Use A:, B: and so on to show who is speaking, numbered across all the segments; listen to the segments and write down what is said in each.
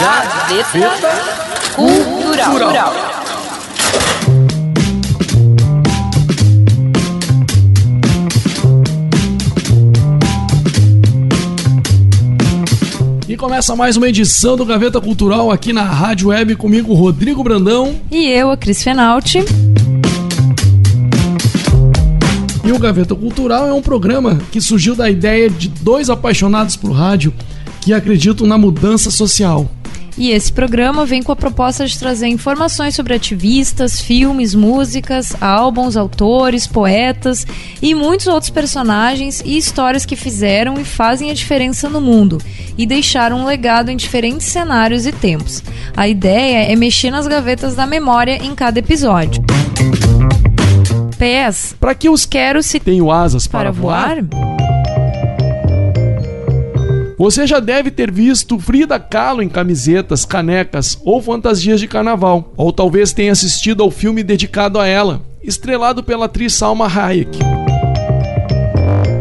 A: Gazeta Cultural.
B: E começa mais uma edição do Gaveta Cultural aqui na Rádio Web comigo, Rodrigo Brandão.
C: E eu, a Cris Fenalti.
B: E o Gaveta Cultural é um programa que surgiu da ideia de dois apaixonados por rádio que acreditam na mudança social.
C: E esse programa vem com a proposta de trazer informações sobre ativistas, filmes, músicas, álbuns, autores, poetas e muitos outros personagens e histórias que fizeram e fazem a diferença no mundo e deixaram um legado em diferentes cenários e tempos. A ideia é mexer nas gavetas da memória em cada episódio. PS.
B: Para que os
C: quero se
B: tenho asas para,
C: para voar? voar?
B: Você já deve ter visto Frida Kahlo em camisetas, canecas ou fantasias de carnaval, ou talvez tenha assistido ao filme dedicado a ela, estrelado pela atriz Salma Hayek.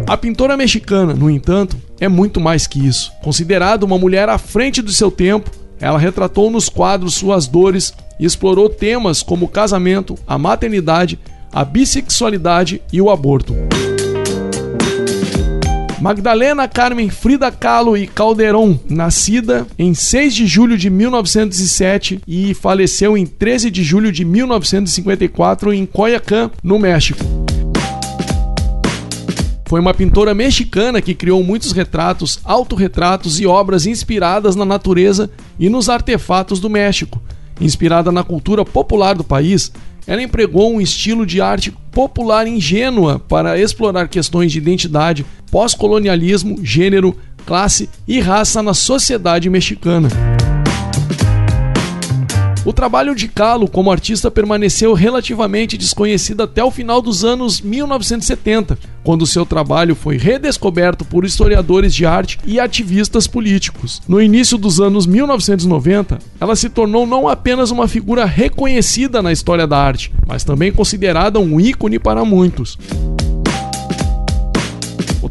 B: A pintora mexicana, no entanto, é muito mais que isso. Considerada uma mulher à frente do seu tempo, ela retratou nos quadros suas dores e explorou temas como o casamento, a maternidade, a bissexualidade e o aborto. Magdalena Carmen Frida Kahlo e Calderon, nascida em 6 de julho de 1907 e faleceu em 13 de julho de 1954 em Coyacán, no México. Foi uma pintora mexicana que criou muitos retratos, autorretratos e obras inspiradas na natureza e nos artefatos do México. Inspirada na cultura popular do país, ela empregou um estilo de arte popular ingênua para explorar questões de identidade, pós-colonialismo, gênero, classe e raça na sociedade mexicana. O trabalho de Kahlo como artista permaneceu relativamente desconhecido até o final dos anos 1970, quando seu trabalho foi redescoberto por historiadores de arte e ativistas políticos. No início dos anos 1990, ela se tornou não apenas uma figura reconhecida na história da arte, mas também considerada um ícone para muitos.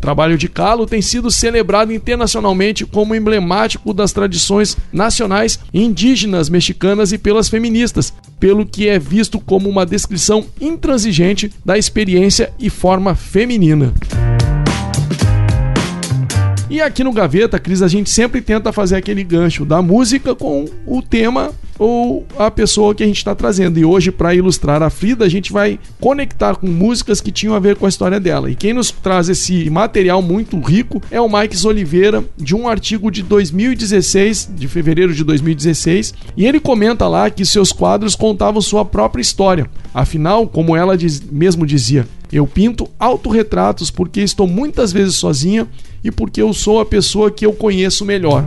B: Trabalho de Kahlo tem sido celebrado internacionalmente como emblemático das tradições nacionais indígenas mexicanas e pelas feministas, pelo que é visto como uma descrição intransigente da experiência e forma feminina. E aqui no Gaveta, Cris, a gente sempre tenta fazer aquele gancho da música com o tema ou a pessoa que a gente está trazendo. E hoje, para ilustrar a Frida, a gente vai conectar com músicas que tinham a ver com a história dela. E quem nos traz esse material muito rico é o Mike Oliveira, de um artigo de 2016, de fevereiro de 2016. E ele comenta lá que seus quadros contavam sua própria história. Afinal, como ela diz, mesmo dizia, eu pinto autorretratos porque estou muitas vezes sozinha e porque eu sou a pessoa que eu conheço melhor.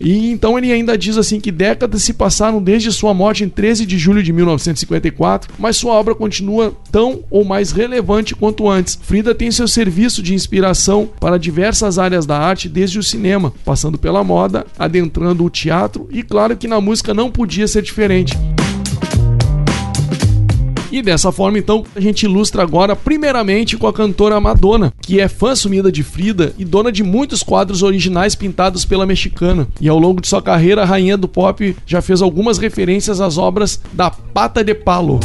B: E então ele ainda diz assim que décadas se passaram desde sua morte em 13 de julho de 1954, mas sua obra continua tão ou mais relevante quanto antes. Frida tem seu serviço de inspiração para diversas áreas da arte, desde o cinema, passando pela moda, adentrando o teatro e claro que na música não podia ser diferente. E dessa forma, então, a gente ilustra agora, primeiramente, com a cantora Madonna, que é fã sumida de Frida e dona de muitos quadros originais pintados pela mexicana. E ao longo de sua carreira, a rainha do pop já fez algumas referências às obras da Pata de Palo.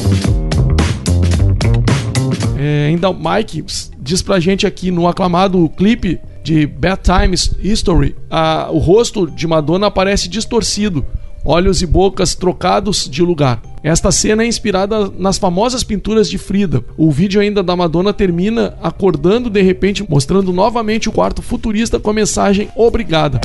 B: É, ainda o Mike diz pra gente aqui no aclamado clipe de Bad Times History, a, o rosto de Madonna aparece distorcido, olhos e bocas trocados de lugar. Esta cena é inspirada nas famosas pinturas de Frida. O vídeo ainda da Madonna termina acordando de repente, mostrando novamente o quarto futurista com a mensagem obrigada.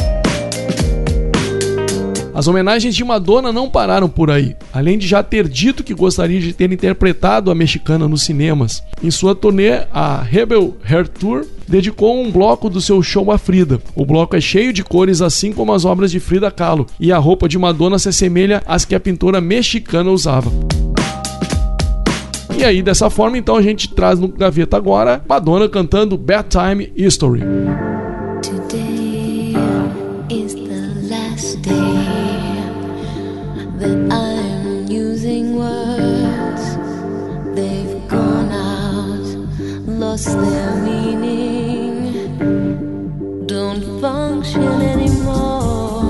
B: As homenagens de Madonna não pararam por aí, além de já ter dito que gostaria de ter interpretado a mexicana nos cinemas. Em sua turnê, a Rebel Hair Tour dedicou um bloco do seu show a Frida. O bloco é cheio de cores, assim como as obras de Frida Kahlo, e a roupa de Madonna se assemelha às que a pintora mexicana usava. E aí, dessa forma, então a gente traz no gaveta agora Madonna cantando Bad Time History. that I'm using words. They've gone out, lost their meaning, don't function anymore.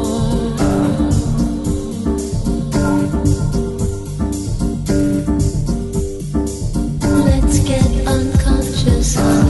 D: Let's get unconscious.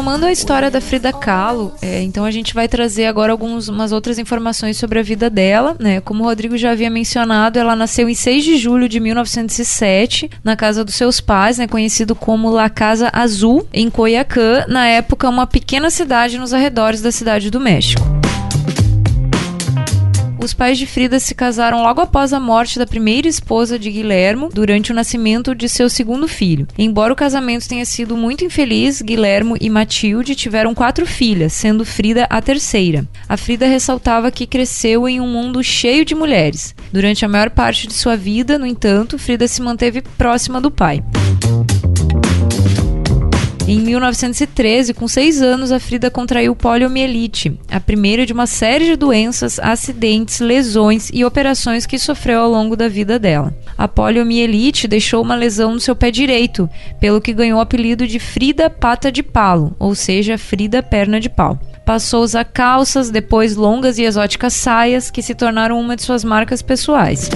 C: Retomando a história da Frida Kahlo, é, então a gente vai trazer agora algumas outras informações sobre a vida dela. Né? Como o Rodrigo já havia mencionado, ela nasceu em 6 de julho de 1907, na casa dos seus pais, né, conhecido como La Casa Azul, em Coyacán, na época uma pequena cidade nos arredores da cidade do México. Os pais de Frida se casaram logo após a morte da primeira esposa de Guilhermo, durante o nascimento de seu segundo filho. Embora o casamento tenha sido muito infeliz, Guilhermo e Matilde tiveram quatro filhas, sendo Frida a terceira. A Frida ressaltava que cresceu em um mundo cheio de mulheres. Durante a maior parte de sua vida, no entanto, Frida se manteve próxima do pai. Em 1913, com seis anos, a Frida contraiu poliomielite, a primeira de uma série de doenças, acidentes, lesões e operações que sofreu ao longo da vida dela. A poliomielite deixou uma lesão no seu pé direito, pelo que ganhou o apelido de Frida Pata de Palo, ou seja, Frida Perna de Pau. Passou a usar calças, depois longas e exóticas saias, que se tornaram uma de suas marcas pessoais.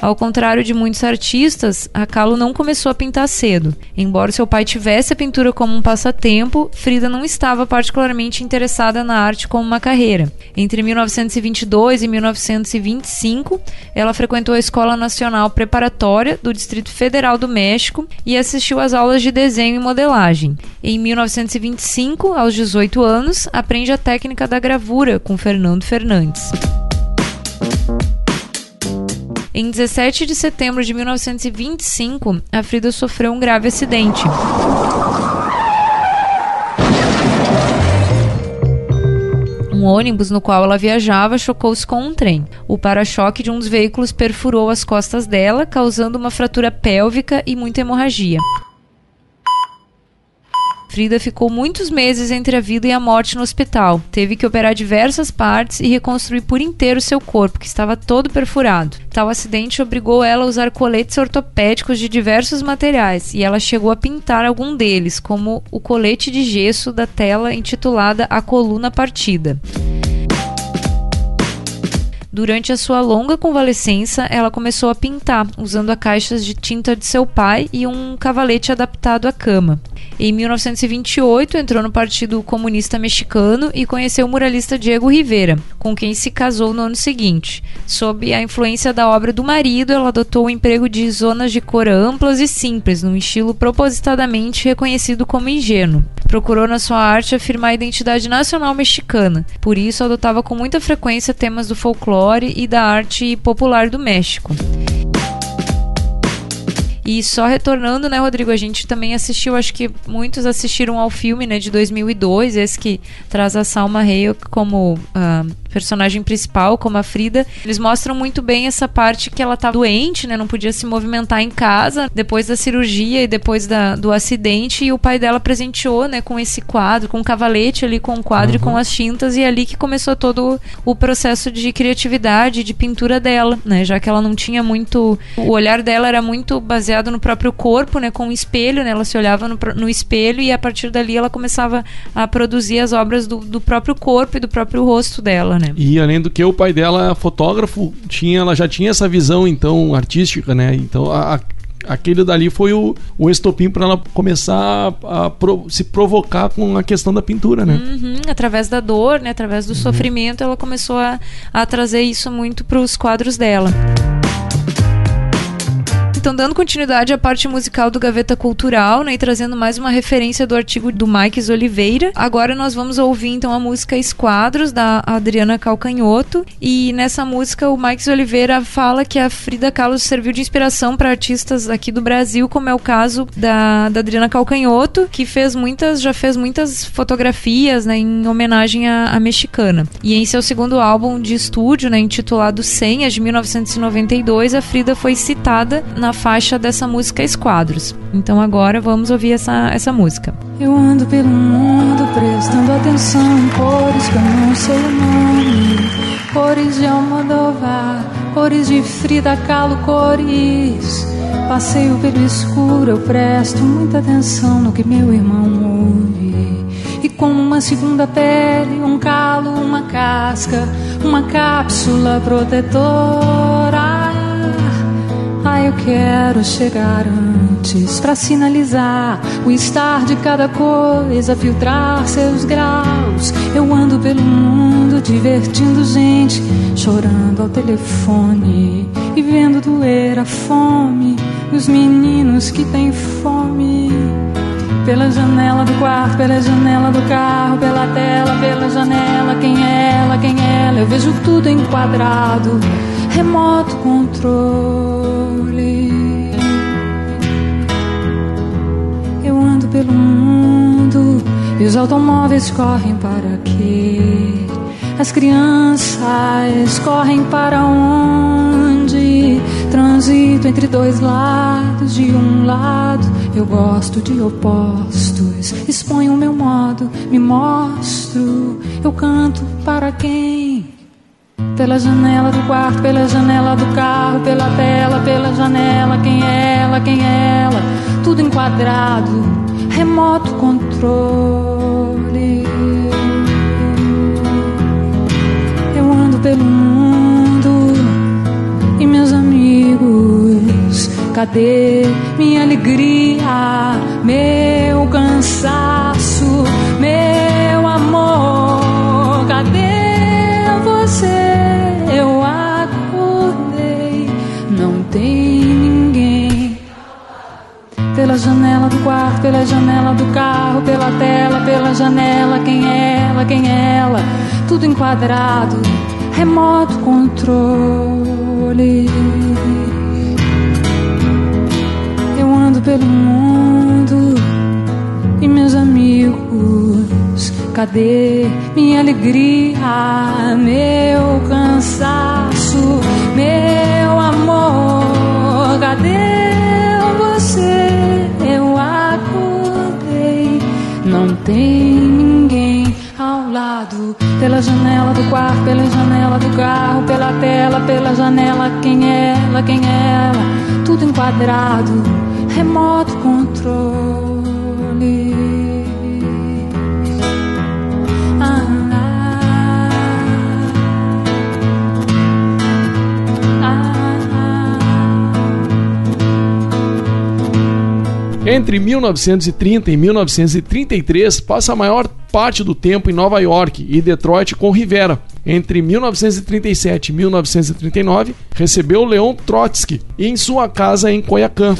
C: Ao contrário de muitos artistas, a Kahlo não começou a pintar cedo. Embora seu pai tivesse a pintura como um passatempo, Frida não estava particularmente interessada na arte como uma carreira. Entre 1922 e 1925, ela frequentou a Escola Nacional Preparatória do Distrito Federal do México e assistiu às aulas de desenho e modelagem. Em 1925, aos 18 anos, aprende a técnica da gravura com Fernando Fernandes. Em 17 de setembro de 1925, a Frida sofreu um grave acidente. Um ônibus no qual ela viajava chocou-se com um trem. O para-choque de um dos veículos perfurou as costas dela, causando uma fratura pélvica e muita hemorragia. Frida ficou muitos meses entre a vida e a morte no hospital. Teve que operar diversas partes e reconstruir por inteiro seu corpo, que estava todo perfurado. Tal acidente obrigou ela a usar coletes ortopédicos de diversos materiais e ela chegou a pintar algum deles, como o colete de gesso da tela intitulada A Coluna Partida. Durante a sua longa convalescença, ela começou a pintar, usando a caixas de tinta de seu pai e um cavalete adaptado à cama. Em 1928, entrou no Partido Comunista Mexicano e conheceu o muralista Diego Rivera, com quem se casou no ano seguinte. Sob a influência da obra do marido, ela adotou o emprego de zonas de cor amplas e simples, num estilo propositadamente reconhecido como ingênuo. Procurou na sua arte afirmar a identidade nacional mexicana, por isso adotava com muita frequência temas do folclore e da arte popular do México. E só retornando, né, Rodrigo, a gente também assistiu, acho que muitos assistiram ao filme, né, de 2002, esse que traz a Salma Hayek como ah, personagem principal, como a Frida. Eles mostram muito bem essa parte que ela tá doente, né, não podia se movimentar em casa depois da cirurgia e depois da, do acidente e o pai dela presenteou, né, com esse quadro, com um cavalete ali com o quadro e com as tintas e é ali que começou todo o processo de criatividade, de pintura dela, né, já que ela não tinha muito, o olhar dela era muito baseado no próprio corpo, né, com o espelho, né, ela se olhava no, no espelho e a partir dali ela começava a produzir as obras do, do próprio corpo e do próprio rosto dela, né.
B: E além do que o pai dela, fotógrafo, tinha, ela já tinha essa visão então artística, né? Então a- a- aquele dali foi o, o estopim para ela começar a, a pro- se provocar com a questão da pintura, né?
C: Uhum, através da dor, né, através do sofrimento, ela começou a, a trazer isso muito para os quadros dela. Então, dando continuidade à parte musical do Gaveta Cultural, né, e trazendo mais uma referência do artigo do Mikes Oliveira, agora nós vamos ouvir então a música Esquadros, da Adriana Calcanhoto. E nessa música, o Mikes Oliveira fala que a Frida Kahlo serviu de inspiração para artistas aqui do Brasil, como é o caso da, da Adriana Calcanhoto, que fez muitas, já fez muitas fotografias né, em homenagem à, à mexicana. E em seu segundo álbum de estúdio, né, intitulado Senhas, de 1992, a Frida foi citada na faixa dessa música Esquadros. Então agora vamos ouvir essa, essa música.
E: Eu ando pelo mundo prestando atenção em cores que eu não sei o nome. Cores de Almodóvar, cores de Frida Kahlo, cores. Passeio pelo escuro, eu presto muita atenção no que meu irmão ouve. E como uma segunda pele, um calo, uma casca, uma cápsula protetora. Eu quero chegar antes pra sinalizar o estar de cada coisa, filtrar seus graus. Eu ando pelo mundo divertindo gente, chorando ao telefone e vendo doer a fome dos meninos que têm fome. Pela janela do quarto, pela janela do carro, pela tela, pela janela. Quem é ela, quem é ela? Eu vejo tudo enquadrado. Remoto controle. Eu ando pelo mundo e os automóveis correm para quê? As crianças correm para onde? Transito entre dois lados, de um lado eu gosto de opostos. Exponho o meu modo, me mostro. Eu canto para quem? Pela janela do quarto, pela janela do carro, pela tela, pela janela. Quem é ela, quem é ela? Tudo enquadrado, remoto controle. Eu ando pelo mundo e meus amigos, cadê minha alegria, meu cansaço, Pela janela do quarto, pela janela do carro, pela tela, pela janela. Quem é ela, quem é ela? Tudo enquadrado, remoto controle. Eu ando pelo mundo e meus amigos, cadê minha alegria, meu cansaço, meu amor? Cadê você? Eu acordei, não tem ninguém ao lado. Pela janela do quarto, pela janela do carro, pela tela, pela janela. Quem é ela, quem é ela? Tudo enquadrado, remoto controle.
B: Entre 1930 e 1933, passa a maior parte do tempo em Nova York e Detroit com Rivera. Entre 1937 e 1939, recebeu Leon Trotsky em sua casa em Coiacã.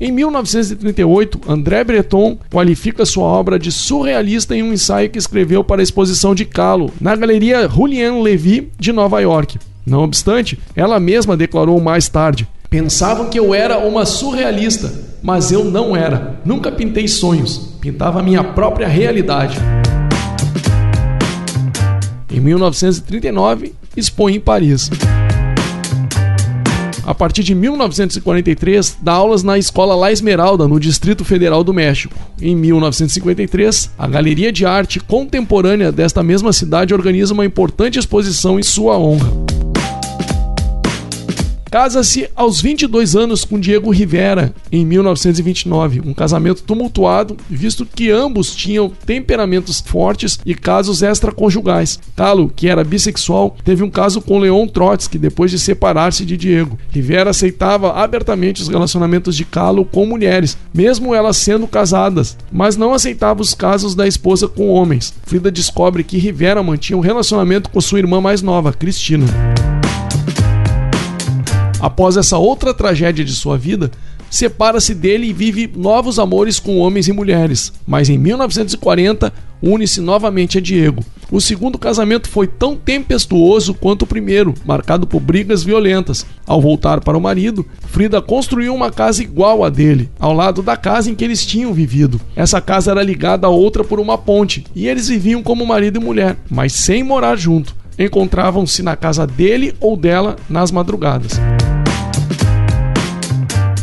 B: Em 1938, André Breton qualifica sua obra de surrealista em um ensaio que escreveu para a exposição de Kahlo na Galeria Julian Levy de Nova York. Não obstante, ela mesma declarou mais tarde: Pensavam que eu era uma surrealista, mas eu não era. Nunca pintei sonhos, pintava a minha própria realidade. Em 1939, expõe em Paris. A partir de 1943, dá aulas na Escola La Esmeralda, no Distrito Federal do México. Em 1953, a Galeria de Arte Contemporânea desta mesma cidade organiza uma importante exposição em sua honra. Casa-se aos 22 anos com Diego Rivera em 1929, um casamento tumultuado, visto que ambos tinham temperamentos fortes e casos extraconjugais. Calo, que era bissexual, teve um caso com Leon Trotsky depois de separar-se de Diego. Rivera aceitava abertamente os relacionamentos de Calo com mulheres, mesmo elas sendo casadas, mas não aceitava os casos da esposa com homens. Frida descobre que Rivera mantinha um relacionamento com sua irmã mais nova, Cristina. Após essa outra tragédia de sua vida, separa-se dele e vive novos amores com homens e mulheres. Mas em 1940, une-se novamente a Diego. O segundo casamento foi tão tempestuoso quanto o primeiro, marcado por brigas violentas. Ao voltar para o marido, Frida construiu uma casa igual à dele, ao lado da casa em que eles tinham vivido. Essa casa era ligada a outra por uma ponte, e eles viviam como marido e mulher, mas sem morar junto. Encontravam-se na casa dele ou dela nas madrugadas.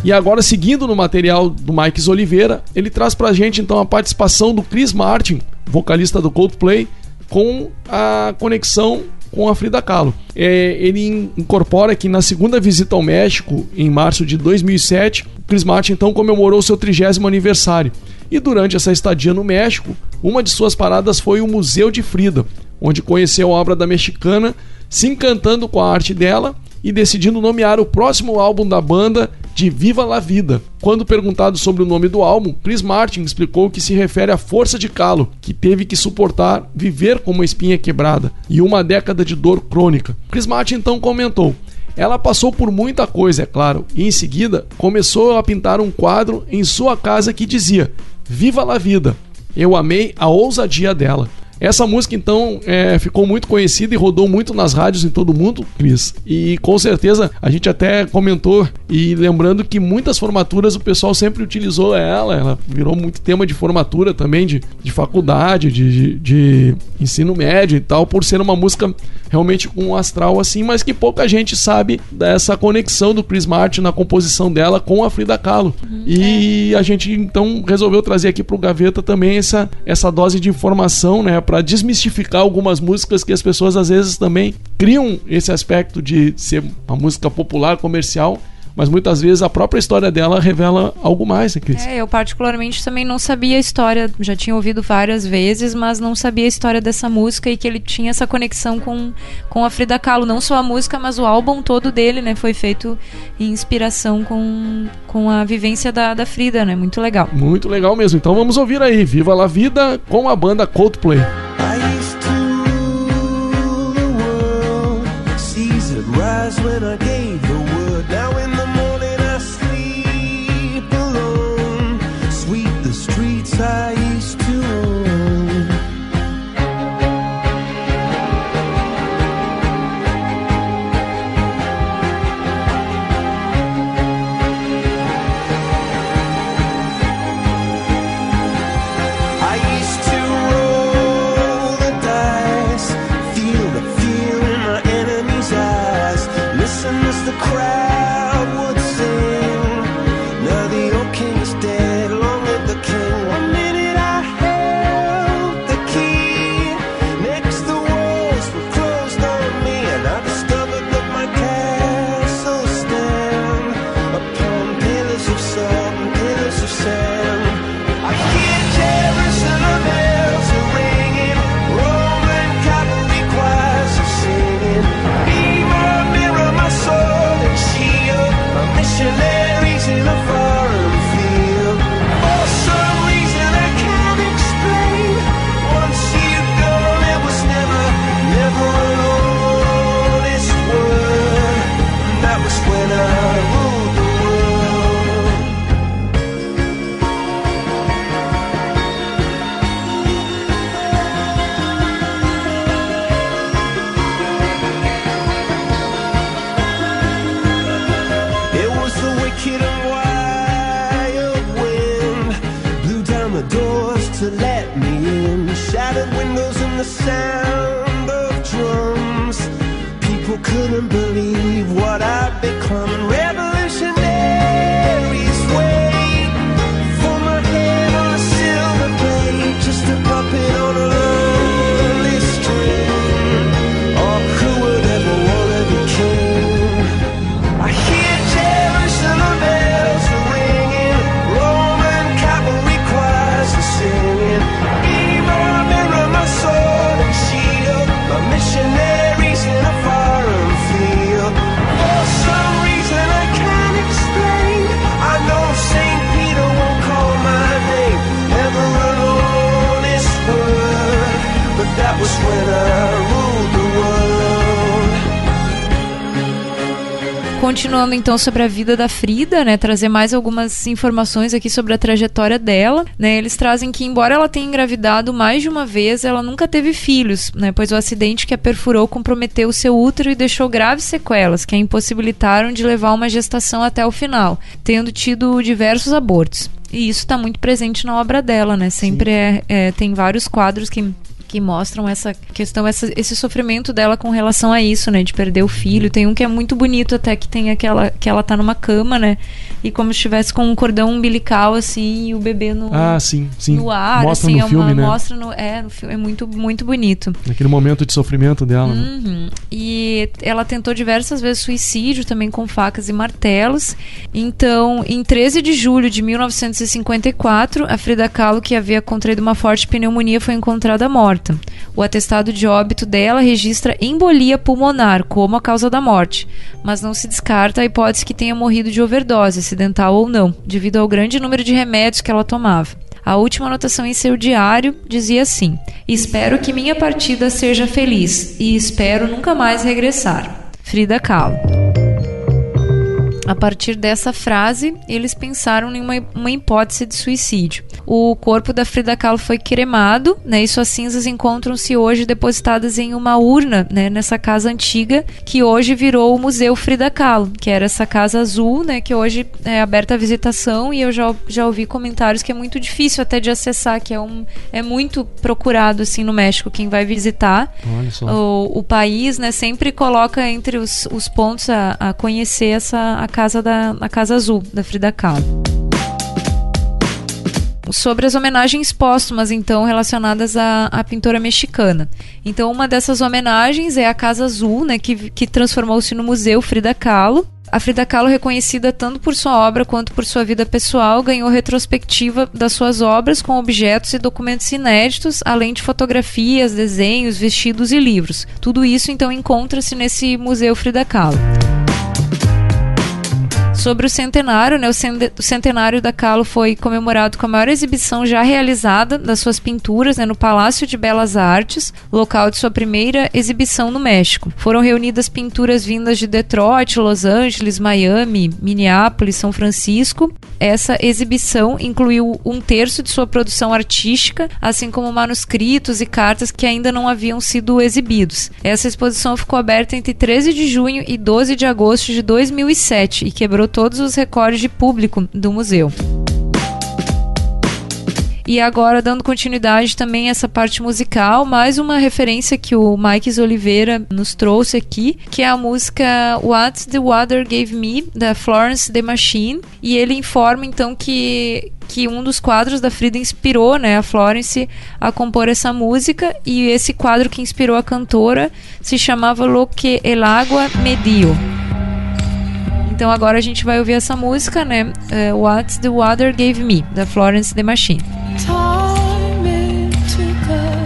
B: E agora, seguindo no material do Mike Oliveira, ele traz pra gente então a participação do Chris Martin, vocalista do Coldplay, com a conexão com a Frida Kahlo. É, ele incorpora que na segunda visita ao México, em março de 2007, Chris Martin então comemorou seu trigésimo aniversário. E durante essa estadia no México, uma de suas paradas foi o Museu de Frida, onde conheceu a obra da mexicana, se encantando com a arte dela e decidindo nomear o próximo álbum da banda de Viva la Vida. Quando perguntado sobre o nome do álbum, Chris Martin explicou que se refere à força de Calo, que teve que suportar viver com uma espinha quebrada e uma década de dor crônica. Chris Martin então comentou: ela passou por muita coisa, é claro, e em seguida começou a pintar um quadro em sua casa que dizia: Viva la vida! Eu amei a ousadia dela. Essa música, então, é, ficou muito conhecida e rodou muito nas rádios em todo o mundo, Cris. E com certeza a gente até comentou, e lembrando que muitas formaturas o pessoal sempre utilizou ela, ela virou muito tema de formatura também, de, de faculdade, de, de, de ensino médio e tal, por ser uma música realmente com um astral assim, mas que pouca gente sabe dessa conexão do Chris Martin na composição dela com a Frida Kahlo. e a gente então resolveu trazer aqui pro Gaveta também essa, essa dose de informação, né, para desmistificar algumas músicas que as pessoas às vezes também criam esse aspecto de ser uma música popular, comercial, mas muitas vezes a própria história dela revela algo mais, né, Cris?
C: É, eu particularmente também não sabia a história, já tinha ouvido várias vezes, mas não sabia a história dessa música e que ele tinha essa conexão com, com a Frida Kahlo. Não só a música, mas o álbum todo dele, né? Foi feito em inspiração com, com a vivência da, da Frida, né? Muito legal.
B: Muito legal mesmo. Então vamos ouvir aí, Viva la Vida com a banda Coldplay.
F: When I gave
G: couldn't believe what I'd become.
C: Continuando então sobre a vida da Frida, né, trazer mais algumas informações aqui sobre a trajetória dela, né? Eles trazem que embora ela tenha engravidado mais de uma vez, ela nunca teve filhos, né? Pois o acidente que a perfurou comprometeu o seu útero e deixou graves sequelas que a impossibilitaram de levar uma gestação até o final, tendo tido diversos abortos. E isso está muito presente na obra dela, né? Sempre é, é, tem vários quadros que que mostram essa questão, essa, esse sofrimento dela com relação a isso, né? De perder o filho. Tem um que é muito bonito até que tem aquela que ela tá numa cama, né? E como se estivesse com um cordão umbilical assim e o bebê no,
B: Ah, sim, sim.
C: no ar,
B: Mostra
C: assim,
B: no
C: é
B: filme,
C: uma,
B: né?
C: mostra no, é, no filme, é muito muito bonito.
B: Naquele momento de sofrimento dela, né?
C: Uhum. E ela tentou diversas vezes suicídio, também com facas e martelos. Então, em 13 de julho de 1954, a Frida Kahlo, que havia contraído uma forte pneumonia, foi encontrada morta. O atestado de óbito dela registra embolia pulmonar como a causa da morte, mas não se descarta a hipótese que tenha morrido de overdose, acidental ou não, devido ao grande número de remédios que ela tomava. A última anotação em seu diário dizia assim: Espero que minha partida seja feliz e espero nunca mais regressar. Frida Kahlo. A partir dessa frase, eles pensaram em uma, uma hipótese de suicídio. O corpo da Frida Kahlo foi cremado, né, e suas cinzas encontram-se hoje depositadas em uma urna, né, nessa casa antiga que hoje virou o Museu Frida Kahlo, que era essa casa azul, né, que hoje é aberta à visitação e eu já, já ouvi comentários que é muito difícil até de acessar, que é um é muito procurado assim no México quem vai visitar o, o país, né, sempre coloca entre os, os pontos a, a conhecer essa a casa da a casa azul da Frida Kahlo. Sobre as homenagens póstumas, então, relacionadas à, à pintora mexicana. Então, uma dessas homenagens é a Casa Azul, né, que, que transformou-se no Museu Frida Kahlo. A Frida Kahlo, reconhecida tanto por sua obra quanto por sua vida pessoal, ganhou retrospectiva das suas obras com objetos e documentos inéditos, além de fotografias, desenhos, vestidos e livros. Tudo isso, então, encontra-se nesse Museu Frida Kahlo. Sobre o centenário, né, o cen- o centenário da Kahlo foi comemorado com a maior exibição já realizada das suas pinturas né, no Palácio de Belas Artes, local de sua primeira exibição no México. Foram reunidas pinturas vindas de Detroit, Los Angeles, Miami, Minneapolis, São Francisco. Essa exibição incluiu um terço de sua produção artística, assim como manuscritos e cartas que ainda não haviam sido exibidos. Essa exposição ficou aberta entre 13 de junho e 12 de agosto de 2007 e quebrou todos os recordes de público do museu. E agora, dando continuidade também a essa parte musical, mais uma referência que o Mike Oliveira nos trouxe aqui, que é a música What the Water Gave Me, da Florence The Machine. E ele informa então que que um dos quadros da Frida inspirou né, a Florence a compor essa música e esse quadro que inspirou a cantora se chamava Lo que el agua me dio. Então agora a gente vai ouvir essa música, né? eh, What the Water Gave Me, da Florence The Machine.
A: Time it took us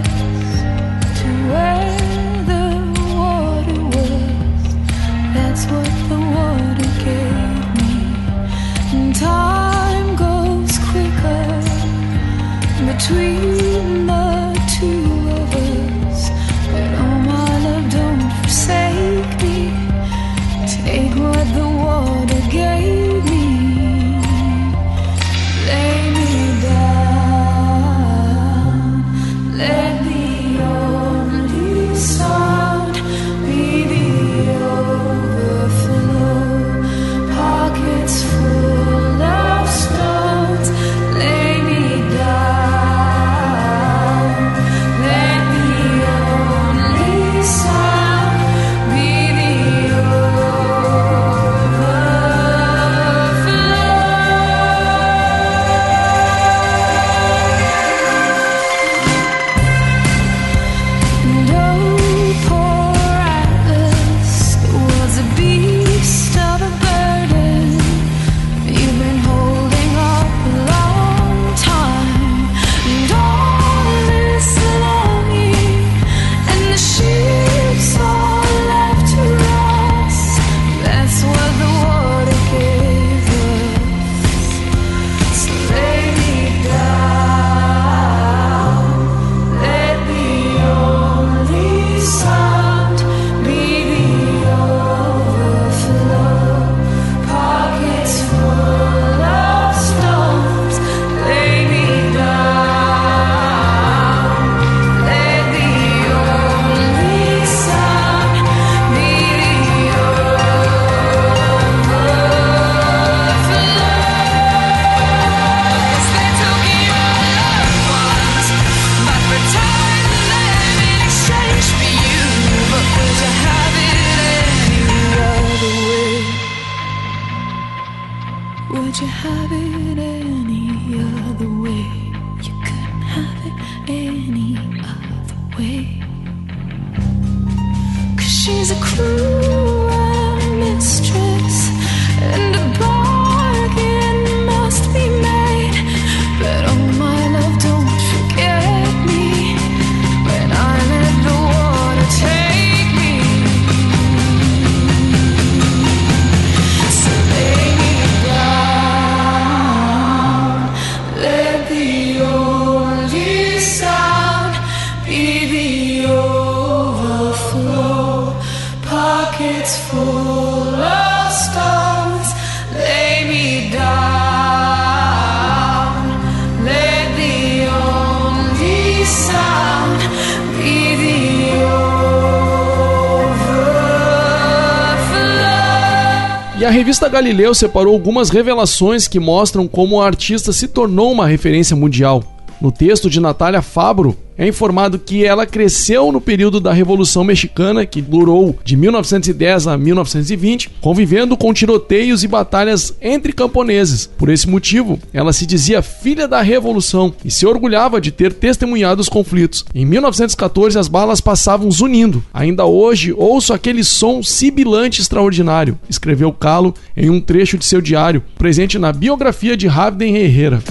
B: Galileu separou algumas revelações que mostram como a artista se tornou uma referência mundial. No texto de Natália Fabro, é informado que ela cresceu no período da Revolução Mexicana, que durou de 1910 a 1920, convivendo com tiroteios e batalhas entre camponeses. Por esse motivo, ela se dizia filha da Revolução e se orgulhava de ter testemunhado os conflitos. Em 1914, as balas passavam zunindo. Ainda hoje, ouço aquele som sibilante extraordinário, escreveu Calo em um trecho de seu diário, presente na biografia de Ravden Herrera.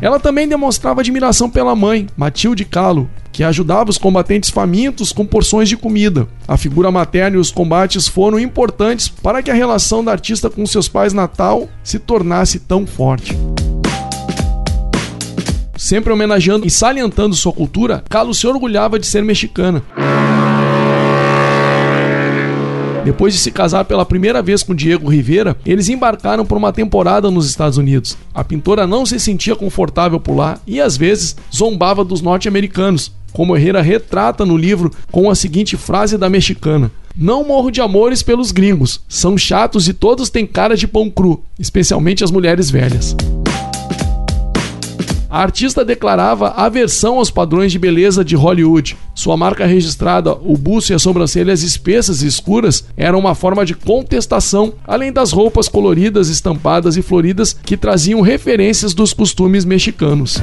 B: Ela também demonstrava admiração pela mãe, Matilde Calo, que ajudava os combatentes famintos com porções de comida. A figura materna e os combates foram importantes para que a relação da artista com seus pais natal se tornasse tão forte. Sempre homenageando e salientando sua cultura, Calo se orgulhava de ser mexicana. Depois de se casar pela primeira vez com Diego Rivera, eles embarcaram por uma temporada nos Estados Unidos. A pintora não se sentia confortável por lá e às vezes zombava dos norte-americanos, como Herrera retrata no livro com a seguinte frase da mexicana: Não morro de amores pelos gringos, são chatos e todos têm cara de pão cru, especialmente as mulheres velhas. A artista declarava aversão aos padrões de beleza de Hollywood. Sua marca registrada, o buço e as sobrancelhas espessas e escuras, eram uma forma de contestação, além das roupas coloridas, estampadas e floridas que traziam referências dos costumes mexicanos.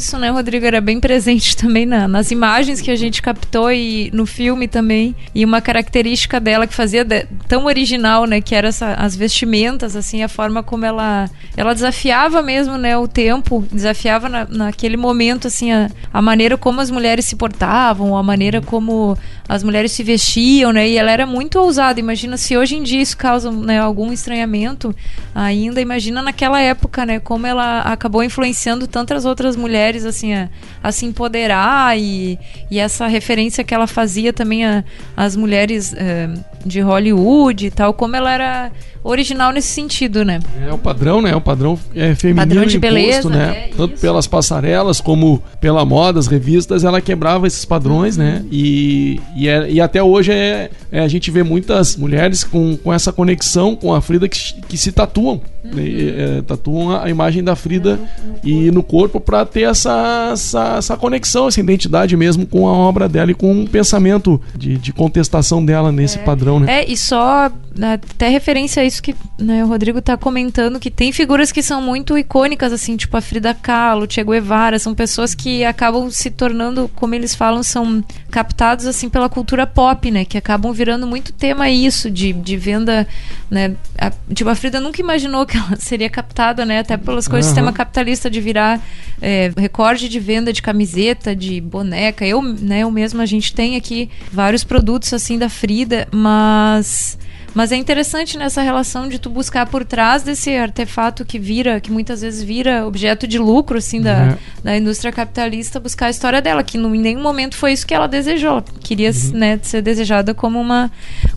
C: Isso, né, Rodrigo, era bem presente também na- nas imagens que a gente captou e no filme também. E uma característica dela que fazia de- tão original, né, que era essa- as vestimentas, assim, a forma como ela ela desafiava mesmo, né, o tempo, desafiava na- naquele momento, assim, a, a maneira como as mulheres se portavam, a maneira como as mulheres se vestiam, né, e ela era muito ousada. Imagina se hoje em dia isso causa, né, algum estranhamento ainda, imagina naquela época, né, como ela acabou influenciando tantas outras mulheres, assim, a, a se empoderar e, e essa referência que ela fazia também a- às mulheres eh, de Hollywood e tal, como ela era original nesse sentido, né?
B: É o padrão, né? O padrão é feminino
C: Padrão de
B: imposto,
C: beleza,
B: né?
C: né?
B: Tanto
C: Isso.
B: pelas passarelas como pela moda, as revistas, ela quebrava esses padrões, né? E, e, é- e até hoje é, é, a gente vê muitas mulheres com, com essa conexão com a Frida que, que se tatuam. É, tatuam a, imagem da Frida e no corpo para ter essa, essa, essa conexão, essa identidade mesmo com a obra dela e com o pensamento de, de contestação dela nesse padrão, né?
C: É, e só né, até referência a isso que né, o Rodrigo tá comentando, que tem figuras que são muito icônicas, assim, tipo a Frida Kahlo, Che Guevara, são pessoas que acabam se tornando, como eles falam, são captados, assim, pela cultura pop, né, que acabam virando muito tema isso, de, de venda, né, a- tipo, a Frida nunca imaginou que seria captada, né, até pelas coisas do
B: Aham.
C: sistema capitalista de virar é, recorde de venda de camiseta, de boneca. Eu, né, eu mesma, a gente tem aqui vários produtos assim da Frida, mas mas é interessante nessa relação de tu buscar por trás desse artefato que vira, que muitas vezes vira objeto de lucro assim da,
B: Uhum.
C: da indústria capitalista, buscar a história dela, que no- em nenhum momento foi isso que ela desejou. Ela queria né, ser desejada como uma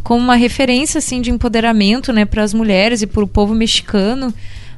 C: como uma referência assim de empoderamento, né, para as mulheres e para o povo mexicano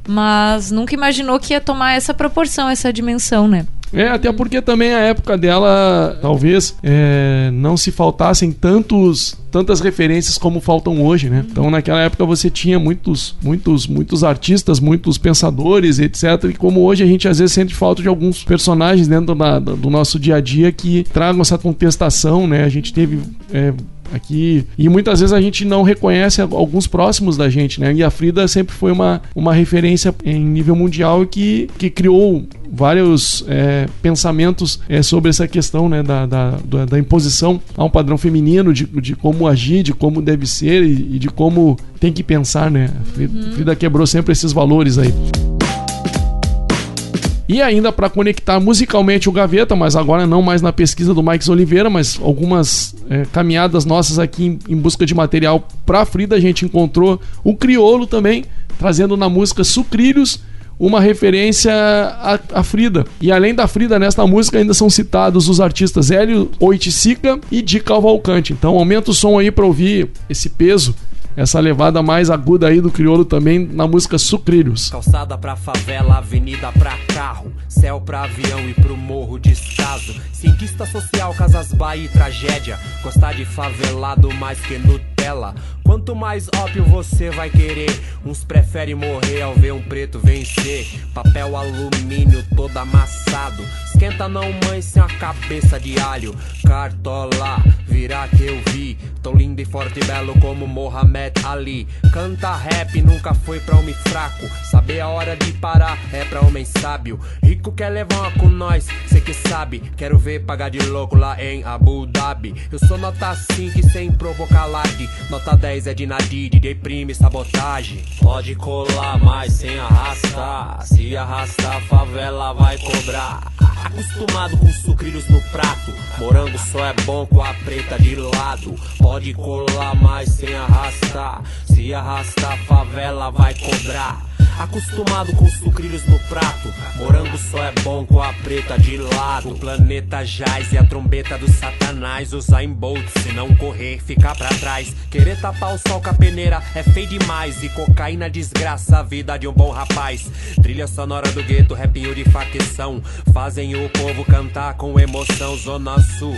C: mas nunca imaginou que ia tomar essa proporção, essa dimensão, né?
B: É, até porque também a época dela, talvez, é, não se faltassem tantos, tantas referências como faltam hoje, né? Então naquela época você tinha muitos, muitos, muitos artistas, muitos pensadores, etc. E como hoje a gente às vezes sente falta de alguns personagens dentro da- do nosso dia a dia que tragam essa contestação, né? A gente teve é, aqui e muitas vezes a gente não reconhece alguns próximos da gente, né? E a Frida sempre foi uma, uma referência em nível mundial que, que criou vários é, pensamentos é, sobre essa questão né, da, da, da- imposição a um padrão feminino, de, de como agir, de como deve ser e, e de como tem que pensar, né? Frida, Frida quebrou sempre esses valores aí. E ainda para conectar musicalmente o Gaveta, mas agora não mais na pesquisa do Mike Oliveira, mas algumas é, caminhadas nossas aqui em, em busca de material para Frida, a gente encontrou o Criolo também, trazendo na música Sucrilhos uma referência à, Frida. E além da Frida, nesta música ainda são citados os artistas Hélio Oiticica e Di Cavalcante. Então aumenta o som aí para ouvir esse peso, essa levada mais aguda aí do Criolo também na música Sucrilhos.
H: Calçada pra favela, avenida pra carro, céu pra avião e pro morro descaso. Cientista social, casas Bahia e tragédia. Gostar de favelado mais que Quanto mais ópio você vai querer, uns preferem morrer ao ver um preto vencer. Papel alumínio todo amassado. Esquenta não, mãe, sem a cabeça de alho. Cartola, virar que eu vi. Tô lindo e forte e belo como Mohamed Ali. Canta rap, nunca foi pra homem fraco. Saber a hora de parar é pra homem sábio. Rico quer levar com nós, cê que sabe. Quero ver pagar de louco lá em Abu Dhabi. Eu sou nota 5 e sem provocar larde. Nota 10 é de Nadir, DJ Prime, sabotagem. Pode colar, mas sem arrastar. Se arrastar, a favela vai cobrar. Acostumado com sucrilhos no prato. Morango só é bom com a preta de lado. Pode colar, mas sem arrastar. Se arrastar, a favela vai cobrar. Acostumado com sucrilhos no prato. Morango só é bom com a preta de lado. O planeta jaz e a trombeta do satanás. Usar em Bolt, se não correr, ficar pra trás. Querer tapar o sol com a peneira é feio demais. E cocaína desgraça a vida de um bom rapaz. Trilha sonora do gueto, rapinho de facção. Fazem o povo cantar com emoção. Zona Sul.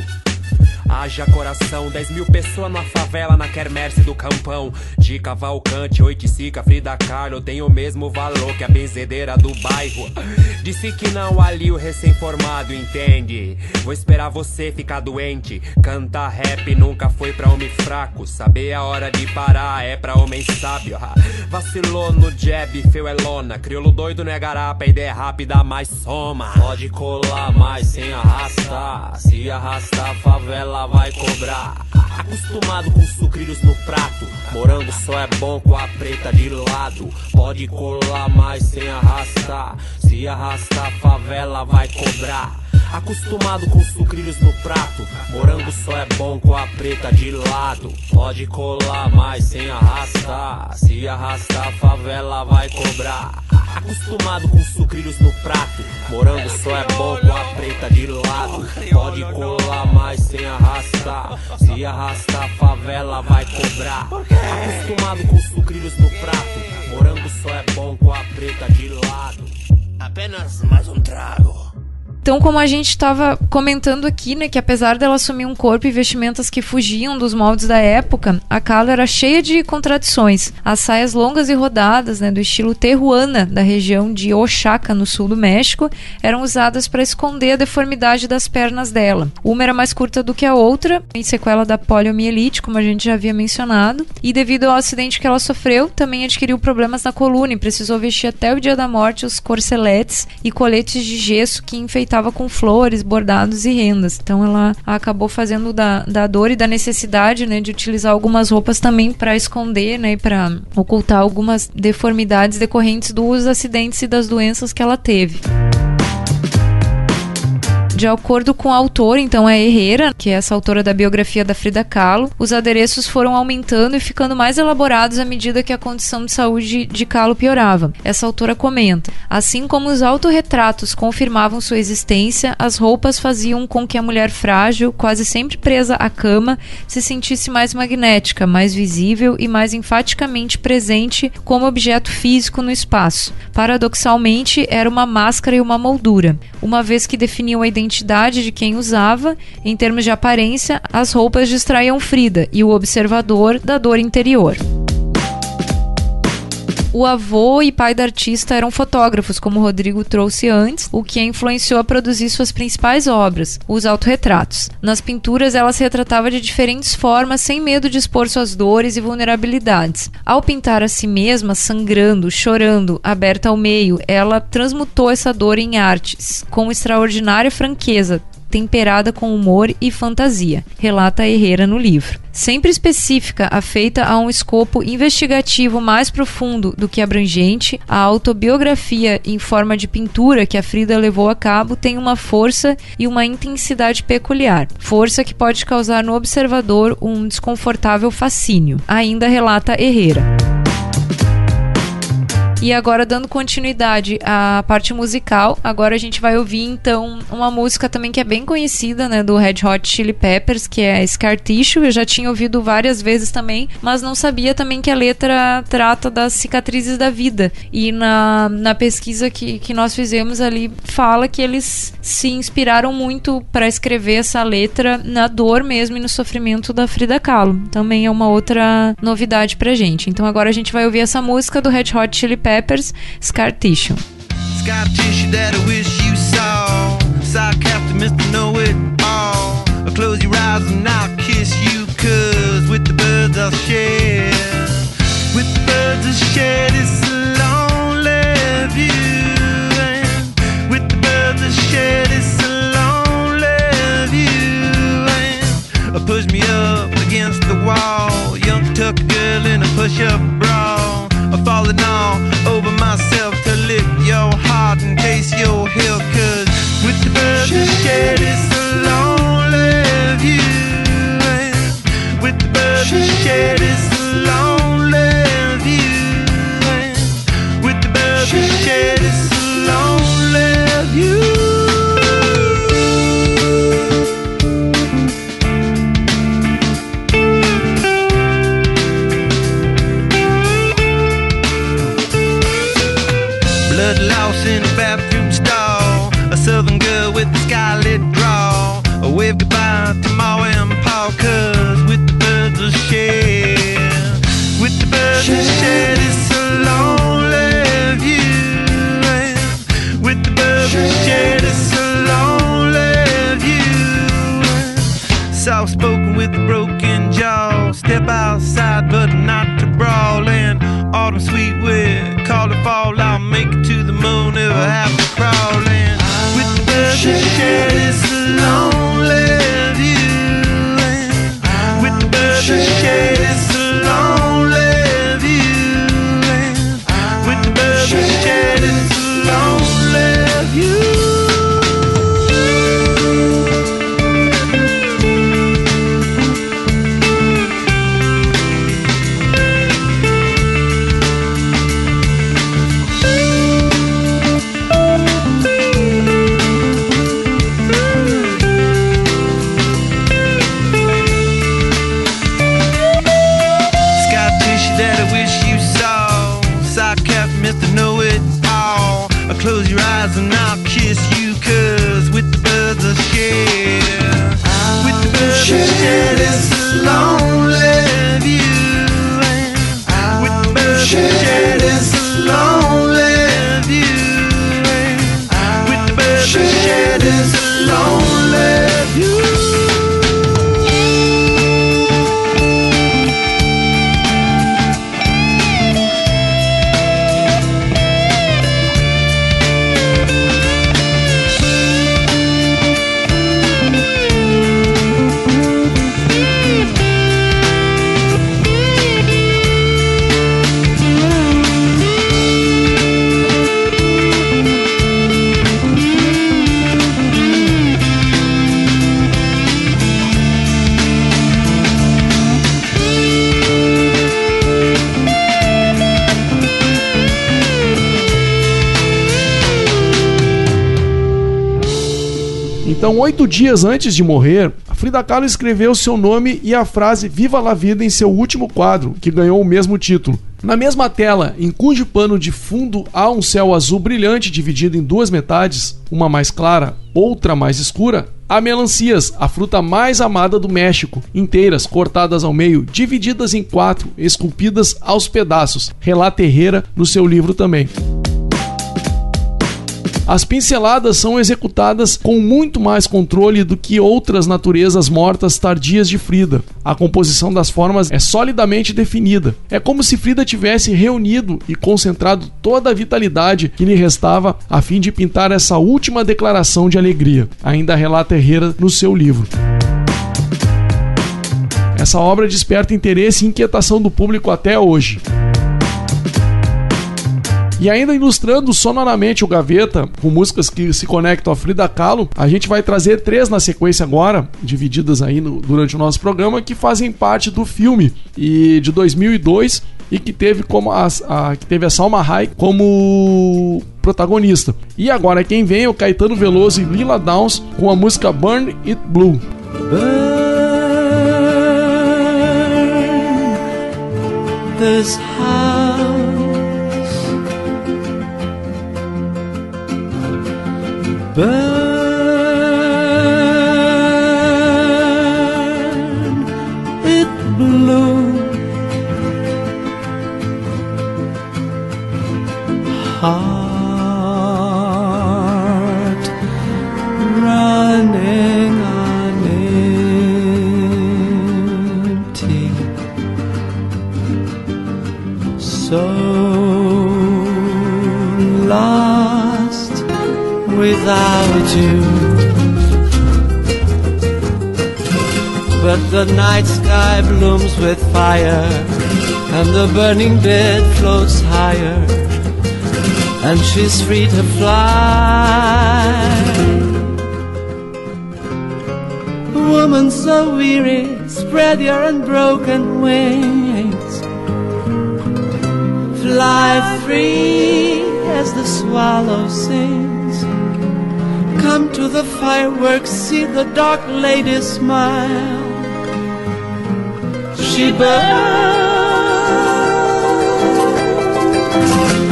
H: Haja coração, 10 mil pessoas na favela, na quermesse do campão. De Cavalcante, Oiticica, Frida Kahlo tem o mesmo valor que a benzedeira do bairro. Disse que não ali o recém-formado, entende? Vou esperar você ficar doente. Cantar rap nunca foi pra homem fraco. Saber a hora de parar é pra homem sábio. Vacilou no jab, feu é lona. Crioulo doido não é garapa, ideia rápida, mas soma. Pode colar, mas sem arrastar. Se arrastar, a favela vai cobrar. Acostumado com sucrilhos no prato. Morango só é bom com a preta de lado. Pode colar, mas sem arrastar. Se arrastar, favela vai cobrar. Acostumado com sucrilhos no prato. Morango só é bom com a preta de lado. Pode colar, mas sem arrastar. Se arrastar, a favela vai cobrar. Acostumado com sucrilhos no prato. Morango só é bom com a preta de lado. Pode colar, mas sem arrastar. Se arrastar, a favela vai cobrar. Acostumado com sucrilhos no prato. Morango só é bom com a preta de lado. Apenas mais um trago.
C: Então, como a gente estava comentando aqui, né, que apesar dela assumir um corpo e vestimentas que fugiam dos moldes da época, a Kahlo era cheia de contradições. As saias longas e rodadas, né, do estilo terruana da região de Oaxaca, no sul do México, eram usadas para esconder a deformidade das pernas dela. Uma era mais curta do que a outra, em sequela da poliomielite, como a gente já havia mencionado, e devido ao acidente que ela sofreu, também adquiriu problemas na coluna e precisou vestir até o dia da morte os corseletes e coletes de gesso que enfeitavam com flores, bordados e rendas. Então ela acabou fazendo da, da dor e da necessidade né, de utilizar algumas roupas também para esconder né, para ocultar algumas deformidades decorrentes dos acidentes e das doenças que ela teve. De acordo com a autora, então a Herrera, que é essa autora da biografia da Frida Kahlo, os adereços foram aumentando e ficando mais elaborados à medida que a condição de saúde de Kahlo piorava. Essa autora comenta: assim como os autorretratos confirmavam sua existência, as roupas faziam com que a mulher frágil, quase sempre presa à cama, se sentisse mais magnética, mais visível e mais enfaticamente presente como objeto físico no espaço. Paradoxalmente, era uma máscara e uma moldura, uma vez que definiam a identidade de quem usava, em termos de aparência, as roupas distraíam Frida e o observador da dor interior. O avô e pai da artista eram fotógrafos, como Rodrigo trouxe antes, o que a influenciou a produzir suas principais obras, os autorretratos. Nas pinturas, ela se retratava de diferentes formas, sem medo de expor suas dores e vulnerabilidades. Ao pintar a si mesma, sangrando, chorando, aberta ao meio, ela transmutou essa dor em artes, com extraordinária franqueza, temperada com humor e fantasia, relata Herrera no livro. Sempre específica, afeita a um escopo investigativo mais profundo do que abrangente, a autobiografia em forma de pintura que a Frida levou a cabo tem uma força e uma intensidade peculiar, força que pode causar no observador um desconfortável fascínio, ainda relata Herrera. E agora, dando continuidade à parte musical, agora a gente vai ouvir então uma música também que é bem conhecida, né, do Red Hot Chili Peppers, que é Scar Tissue. Eu já tinha ouvido várias vezes também, mas não sabia também que a letra trata das cicatrizes da vida. E na, na pesquisa que, que nós fizemos ali, fala que eles se inspiraram muito para escrever essa letra na dor mesmo e no sofrimento da Frida Kahlo. Também é uma outra novidade pra gente. Então agora a gente vai ouvir essa música do Red Hot Chili Peppers, Scar Tissue.
F: Scar tissue that I wish you saw. Sarcastic, Mr. Know It All. I'll close your eyes and I'll kiss you, cause with the birds I'll share. With the birds I'll share this push me up against the wall. Young tuck girl in a push up bra. I'm falling all over myself to lick your heart in case you're here. Cause with the birds she scared, it's so lonely view. And with the birds scared, it's so lonely view. And with the birds scared, it's so lonely view. Soft spoken with a broken jaw. Step outside, but not to brawl. And autumn sweet wind, call it fall. I'll make it to the moon if I have to crawl. And with the that share this lonely
B: Então, oito dias antes de morrer, a Frida Kahlo escreveu seu nome e a frase Viva la Vida em seu último quadro, que ganhou o mesmo título. Na mesma tela, em cujo pano de fundo há um céu azul brilhante dividido em duas metades, uma mais clara, outra mais escura, Há melancias, a fruta mais amada do México, inteiras, cortadas ao meio, divididas em quatro, esculpidas aos pedaços. Relata Herrera no seu livro também. As pinceladas são executadas com muito mais controle do que outras naturezas mortas tardias de Frida. A composição das formas é solidamente definida. É como se Frida tivesse reunido e concentrado toda a vitalidade que lhe restava a fim de pintar essa última declaração de alegria. Ainda relata Herrera no seu livro. Essa obra desperta interesse e inquietação do público até hoje. E ainda ilustrando sonoramente o Gaveta, com músicas que se conectam a Frida Kahlo, a gente vai trazer três na sequência agora, divididas aí no- durante o nosso programa, que fazem parte do filme e de 2002 e que teve como as- a, que teve a Salma Hayek como protagonista. E agora quem vem é o Caetano Veloso e Lila Downs com a música Burn It Blue.
F: burn Burn it blue. Heart running on empty. So lost without you. But the night sky blooms with fire, and the burning bed floats higher, and she's free to fly. Woman so weary, spread your unbroken wings. Fly free as the swallow sings. Come to the fireworks, see the dark lady smile. She burns,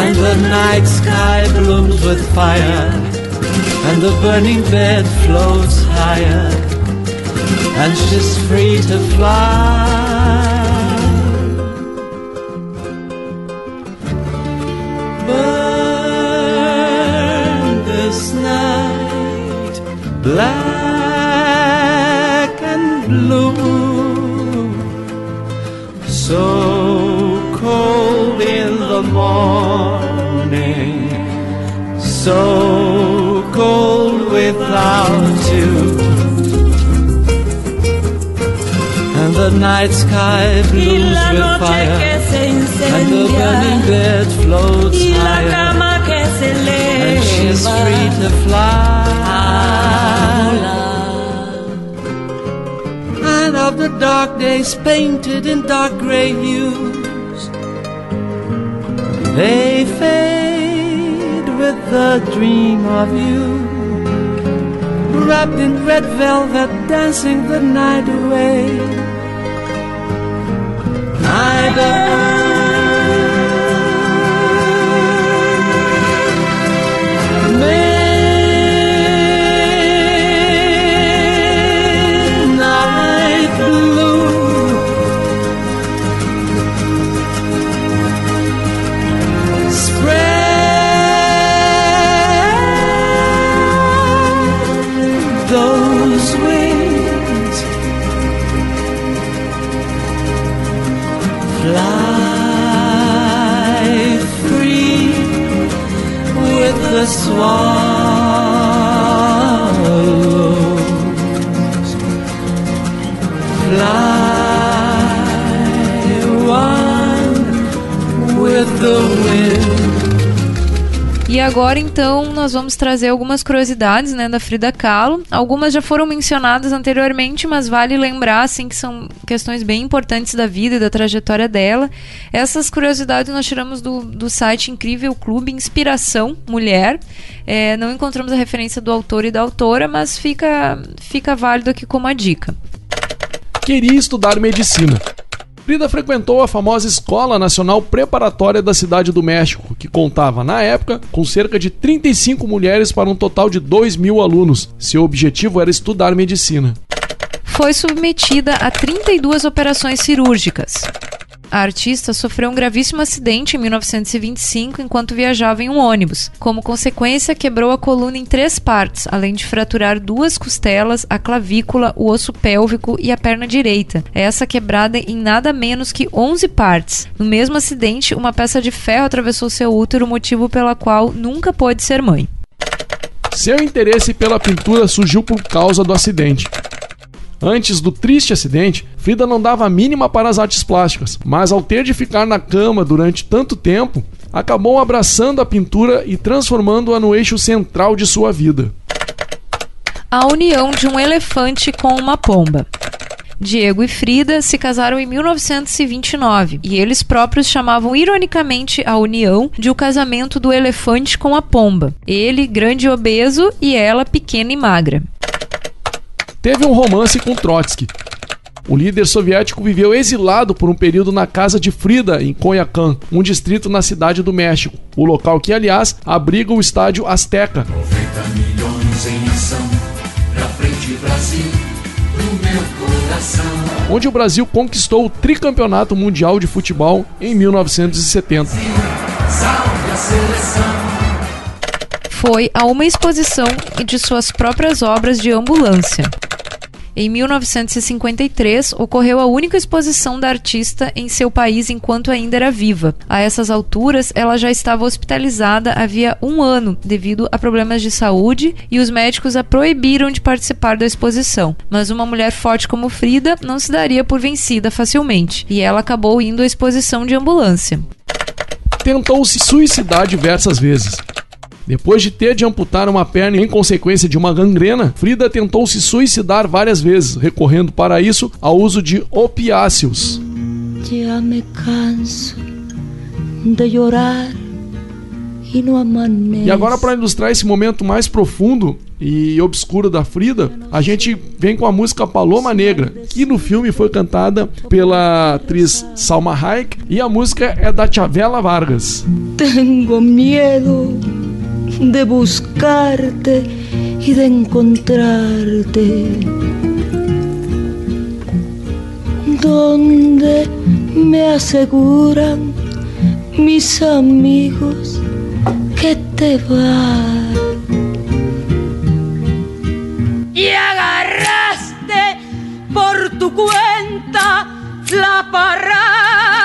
F: and the night sky blooms with fire, and the burning bed floats higher and she's free to fly. Black and blue, so cold in the morning, so cold without you. And the night sky blooms with fire. And the burning bed floats higher. And she's free to fly dark days painted in dark gray hues. They fade with the dream of you. Wrapped in red velvet dancing the night away. I burn the
C: agora então nós vamos trazer algumas curiosidades, né, da Frida Kahlo. Algumas já foram mencionadas anteriormente, mas vale lembrar assim que são questões bem importantes da vida e da trajetória dela. Essas curiosidades nós tiramos do, do site Incrível Clube Inspiração Mulher. É, não encontramos a referência do autor e da autora, mas fica fica válido aqui como a dica.
B: Queria estudar medicina. Frida frequentou a famosa Escola Nacional Preparatória da Cidade do México, que contava, na época, com cerca de 35 mulheres para um total de 2 mil alunos. Seu objetivo era estudar medicina.
C: Foi submetida a 32 operações cirúrgicas. A artista sofreu um gravíssimo acidente em 1925 enquanto viajava em um ônibus. Como consequência, quebrou a coluna em três partes, além de fraturar duas costelas, a clavícula, o osso pélvico e a perna direita. Essa quebrada em nada menos que 11 partes. No mesmo acidente, uma peça de ferro atravessou seu útero, motivo pela qual nunca pôde ser mãe.
B: Seu interesse pela pintura surgiu por causa do acidente. Antes do triste acidente, Frida não dava a mínima para as artes plásticas, mas ao ter de ficar na cama durante tanto tempo, acabou abraçando a pintura e transformando-a no eixo central de sua vida.
C: A união de um elefante com uma pomba. Diego e Frida se casaram em 1929 e eles próprios chamavam ironicamente a união de o casamento do elefante com a pomba. Ele, grande e obeso, e ela, pequena e magra.
B: Teve um romance com Trotsky. O líder soviético viveu exilado por um período na casa de Frida, em Coyoacán, um distrito na cidade do México, o local que, aliás, abriga o estádio Azteca.
I: 90 milhões em ação, pra frente Brasil, do meu coração.
B: onde o Brasil conquistou o tricampeonato mundial de futebol em 1970.
I: Salve a seleção.
C: Foi a uma exposição de suas próprias obras de ambulância. Em 1953, ocorreu a única exposição da artista em seu país enquanto ainda era viva. A essas alturas, ela já estava hospitalizada havia um ano devido a problemas de saúde e os médicos a proibiram de participar da exposição. Mas uma mulher forte como Frida não se daria por vencida facilmente e ela acabou indo à exposição de ambulância.
B: Tentou se suicidar diversas vezes. Depois de ter de amputar uma perna em consequência de uma gangrena, Frida tentou se suicidar várias vezes, recorrendo para isso ao uso de opiáceos.
D: Ya me canso de amanece.
B: E agora, para ilustrar esse momento mais profundo e obscuro da Frida, a gente vem com a música Paloma Negra, que no filme foi cantada pela atriz Salma Hayek e a música é da Chavela Vargas.
D: Tengo miedo de buscarte y de encontrarte. Donde me aseguran mis amigos que te vas. Y agarraste por tu cuenta la parranda.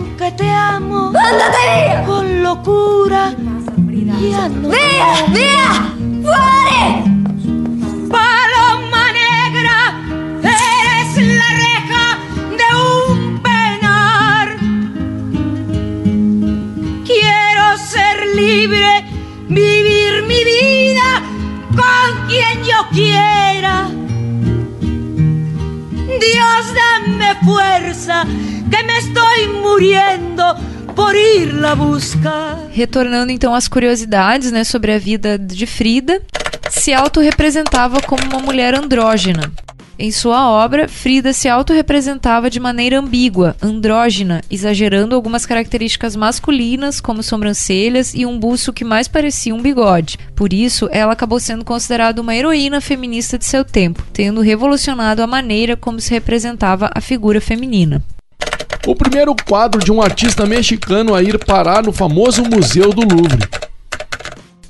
D: aunque te amo con locura, ya no. ¡Fuere! Paloma negra, eres la reja de un penar. Quiero ser libre, vivir mi vida con quien yo quiera. Dios, dame fuerza, que me muriendo por irla a buscar.
C: Retornando então às curiosidades né, sobre a vida de Frida, se autorrepresentava como uma mulher andrógena. Em sua obra, Frida se autorrepresentava de maneira ambígua, andrógena, exagerando algumas características masculinas, como sobrancelhas e um buço que mais parecia um bigode. Por isso, ela acabou sendo considerada uma heroína feminista de seu tempo, tendo revolucionado a maneira como se representava a figura feminina.
B: O primeiro quadro de um artista mexicano a ir parar no famoso Museu do Louvre.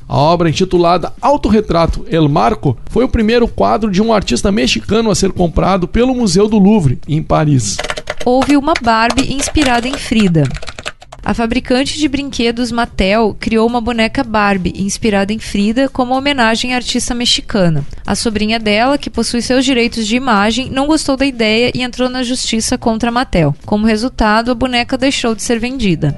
B: A obra intitulada Autorretrato El Marco foi o primeiro quadro de um artista mexicano a ser comprado pelo Museu do Louvre, em Paris.
C: Houve uma Barbie inspirada em Frida. A fabricante de brinquedos Mattel criou uma boneca Barbie inspirada em Frida como homenagem à artista mexicana. A sobrinha dela, que possui seus direitos de imagem, não gostou da ideia e entrou na justiça contra a Mattel. Como resultado, a boneca deixou de ser vendida.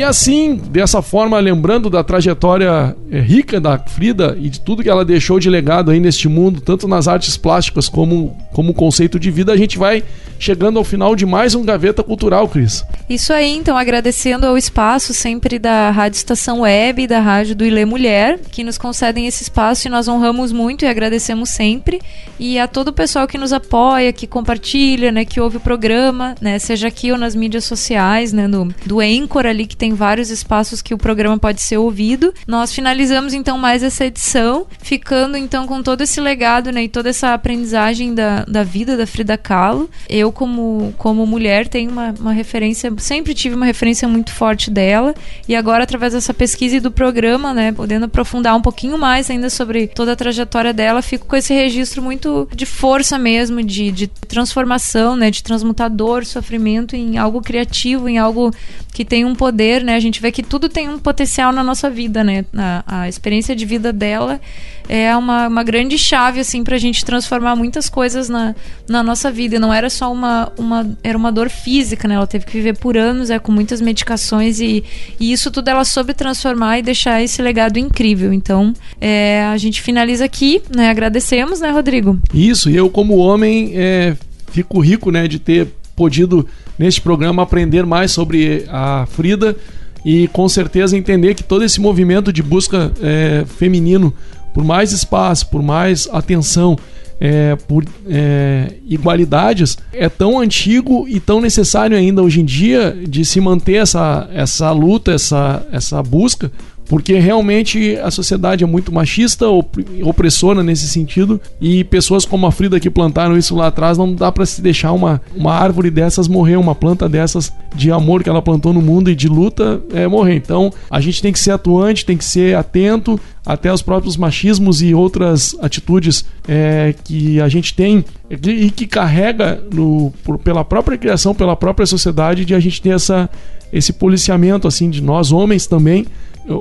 B: E assim, dessa forma, lembrando da trajetória eh, rica da Frida e de tudo que ela deixou de legado aí neste mundo, tanto nas artes plásticas como como conceito de vida, a gente vai chegando ao final de mais um Gaveta Cultural, Cris.
C: Isso aí, então, agradecendo ao espaço sempre da Rádio Estação Web e da Rádio do Ilê Mulher, que nos concedem esse espaço e nós honramos muito e agradecemos sempre. E a todo o pessoal que nos apoia, que compartilha, né, que ouve o programa, né, seja aqui ou nas mídias sociais, né, no, do Anchor ali, que tem vários espaços que o programa pode ser ouvido. Nós finalizamos, então, mais essa edição, ficando, então, com todo esse legado, né, e toda essa aprendizagem da, da vida da Frida Kahlo. Eu, como, como mulher, tenho uma, uma referência, sempre tive uma referência muito forte dela. E agora, através dessa pesquisa e do programa, né, podendo aprofundar um pouquinho mais ainda sobre toda a trajetória dela, fico com esse registro muito de força mesmo, de, de transformação, né, de transmutador, sofrimento em algo criativo, em algo que tem um poder, né? A gente vê que tudo tem um potencial na nossa vida, né? A, a experiência de vida dela é uma, uma grande chave, assim, pra gente transformar muitas coisas na, na nossa vida. E não era só uma, uma... Era uma dor física, né? Ela teve que viver por anos, é, com muitas medicações e, e isso tudo ela soube transformar e deixar esse legado incrível. Então, é, a gente finaliza aqui, né? Agradecemos, né, Rodrigo?
B: Isso, e eu como homem é, fico rico, né, de ter podido neste programa aprender mais sobre a Frida e com certeza entender que todo esse movimento de busca é, feminino por mais espaço, por mais atenção, é, por é, igualdades é tão antigo e tão necessário ainda hoje em dia de se manter essa, essa luta, essa, essa busca, porque realmente a sociedade é muito machista, op- opressora nesse sentido, e pessoas como a Frida que plantaram isso lá atrás, não dá para se deixar uma, uma árvore dessas morrer, uma planta dessas de amor que ela plantou no mundo e de luta é, morrer. Então a gente tem que ser atuante, tem que ser atento até os próprios machismos e outras atitudes é, que a gente tem e que carrega no, por- pela própria criação, pela própria sociedade, de a gente ter essa, esse policiamento assim de nós homens também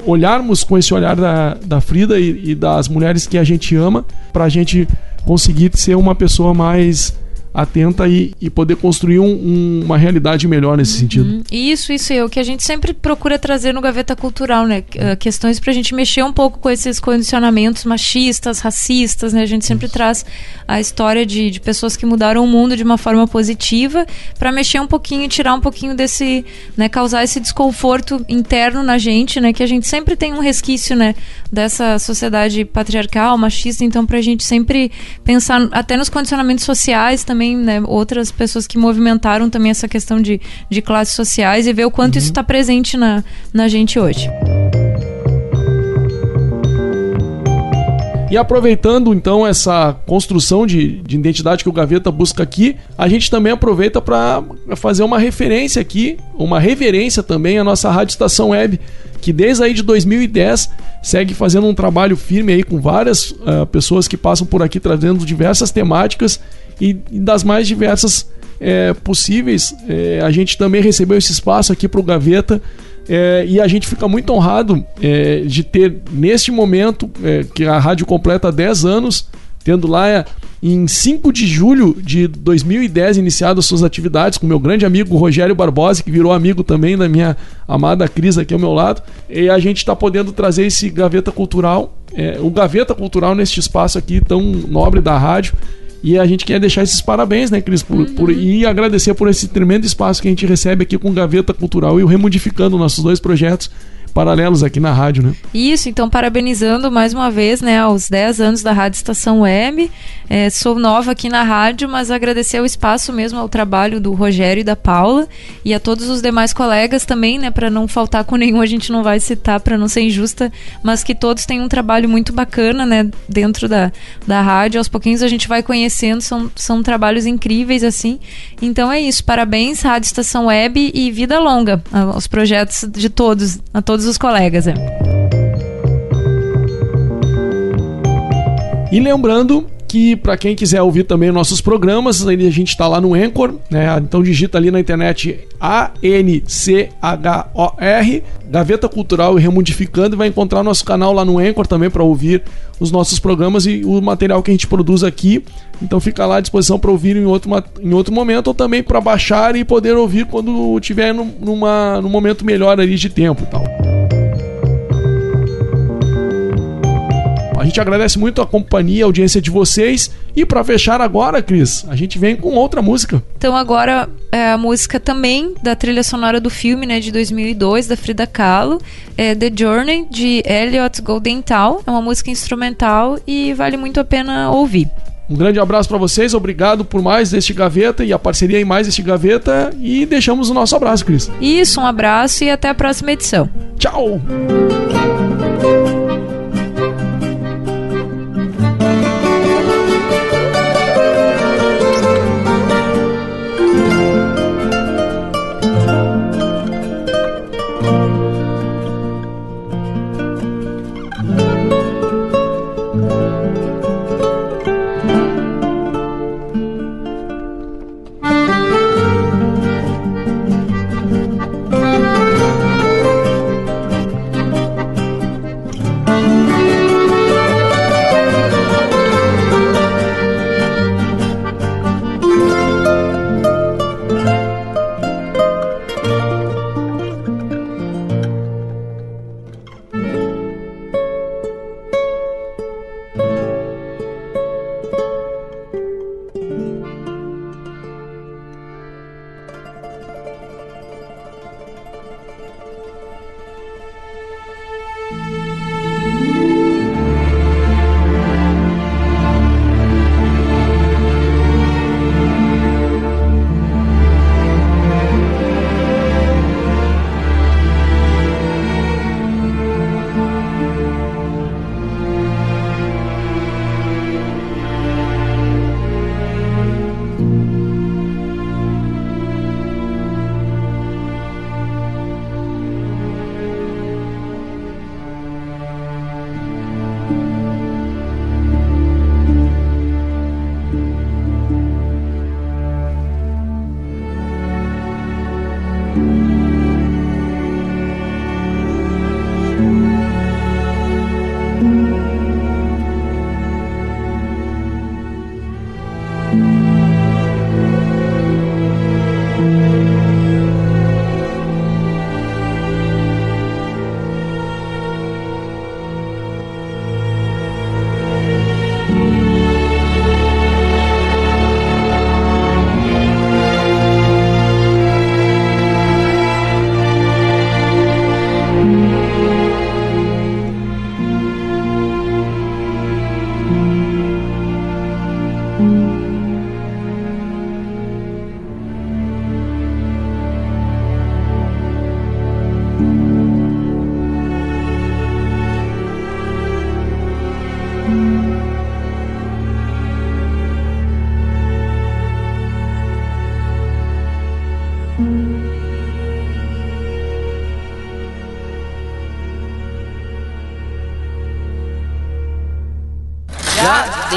B: olharmos com esse olhar da, da Frida e, e das mulheres que a gente ama para a gente conseguir ser uma pessoa mais atenta e, e poder construir um- um- uma realidade melhor nesse sentido.
C: Hum, Isso, isso é o que a gente sempre procura trazer no Gaveta Cultural, né? Uh, questões pra gente mexer um pouco com esses condicionamentos machistas, racistas, né? A gente sempre traz a história de, de pessoas que mudaram o mundo de uma forma positiva pra mexer um pouquinho, tirar um pouquinho desse, né? Causar esse desconforto interno na gente, né? Que a gente sempre tem um resquício, né? Dessa sociedade patriarcal, machista, então pra gente sempre pensar até nos condicionamentos sociais também, né? Outras pessoas que movimentaram também essa questão de, de classes sociais e ver o quanto isso está presente na, na gente hoje.
B: E aproveitando então essa construção de, de identidade que o Gaveta busca aqui, a gente também aproveita para fazer uma referência aqui, uma reverência também à nossa Rádio Estação Web, que desde aí de 2010 segue fazendo um trabalho firme aí com várias ah, pessoas que passam por aqui trazendo diversas temáticas e, das mais diversas eh, possíveis. Eh, a gente também recebeu esse espaço aqui para o Gaveta. É, e a gente fica muito honrado é, de ter, neste momento, é, que a rádio completa 10 anos, tendo lá é, em 5 de julho de 2010 iniciado as suas atividades com meu grande amigo Rogério Barbosa, que virou amigo também da minha amada Cris aqui ao meu lado. E a gente está podendo trazer esse Gaveta Cultural, é, o Gaveta Cultural neste espaço aqui tão nobre da rádio. E a gente quer deixar esses parabéns, né, Cris? Por, por- e agradecer por esse tremendo espaço que a gente recebe aqui com Gaveta Cultural e o Remodificando, nossos dois projetos paralelos aqui na rádio, né?
C: Isso, então parabenizando mais uma vez, né, aos 10 anos da Rádio Estação Web. É, sou nova aqui na rádio, mas agradecer o espaço mesmo ao trabalho do Rogério e da Paula e a todos os demais colegas também, né, para não faltar com nenhum, a gente não vai citar para não ser injusta, mas que todos têm um trabalho muito bacana, né, dentro da, da rádio. Aos pouquinhos a gente vai conhecendo, são, são trabalhos incríveis assim. Então é isso, parabéns Rádio Estação Web e vida longa aos projetos de todos, a todos os colegas. É.
B: E lembrando que para quem quiser ouvir também nossos programas, a gente está lá no Anchor, né? Então digita ali na internet A N C H O R, Gaveta Cultural e Remodificando e vai encontrar nosso canal lá no Anchor também para ouvir os nossos programas e o material que a gente produz aqui. Então fica lá à disposição para ouvir em outro, em outro momento ou também para baixar e poder ouvir quando tiver numa, num momento melhor ali de tempo, tal. A gente agradece muito a companhia, a audiência de vocês. E para fechar agora, Cris, a gente vem com outra música.
C: Então agora é a música também da trilha sonora do filme, né, de 2002, da Frida Kahlo, é The Journey de Elliot Goldenthal. É uma música instrumental e vale muito a pena ouvir.
B: Um grande abraço para vocês, obrigado por mais este Gaveta e a parceria em mais este Gaveta e deixamos o nosso abraço, Cris.
C: Isso, um abraço e até a próxima edição.
B: Tchau!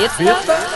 A: Cultural. Cultural.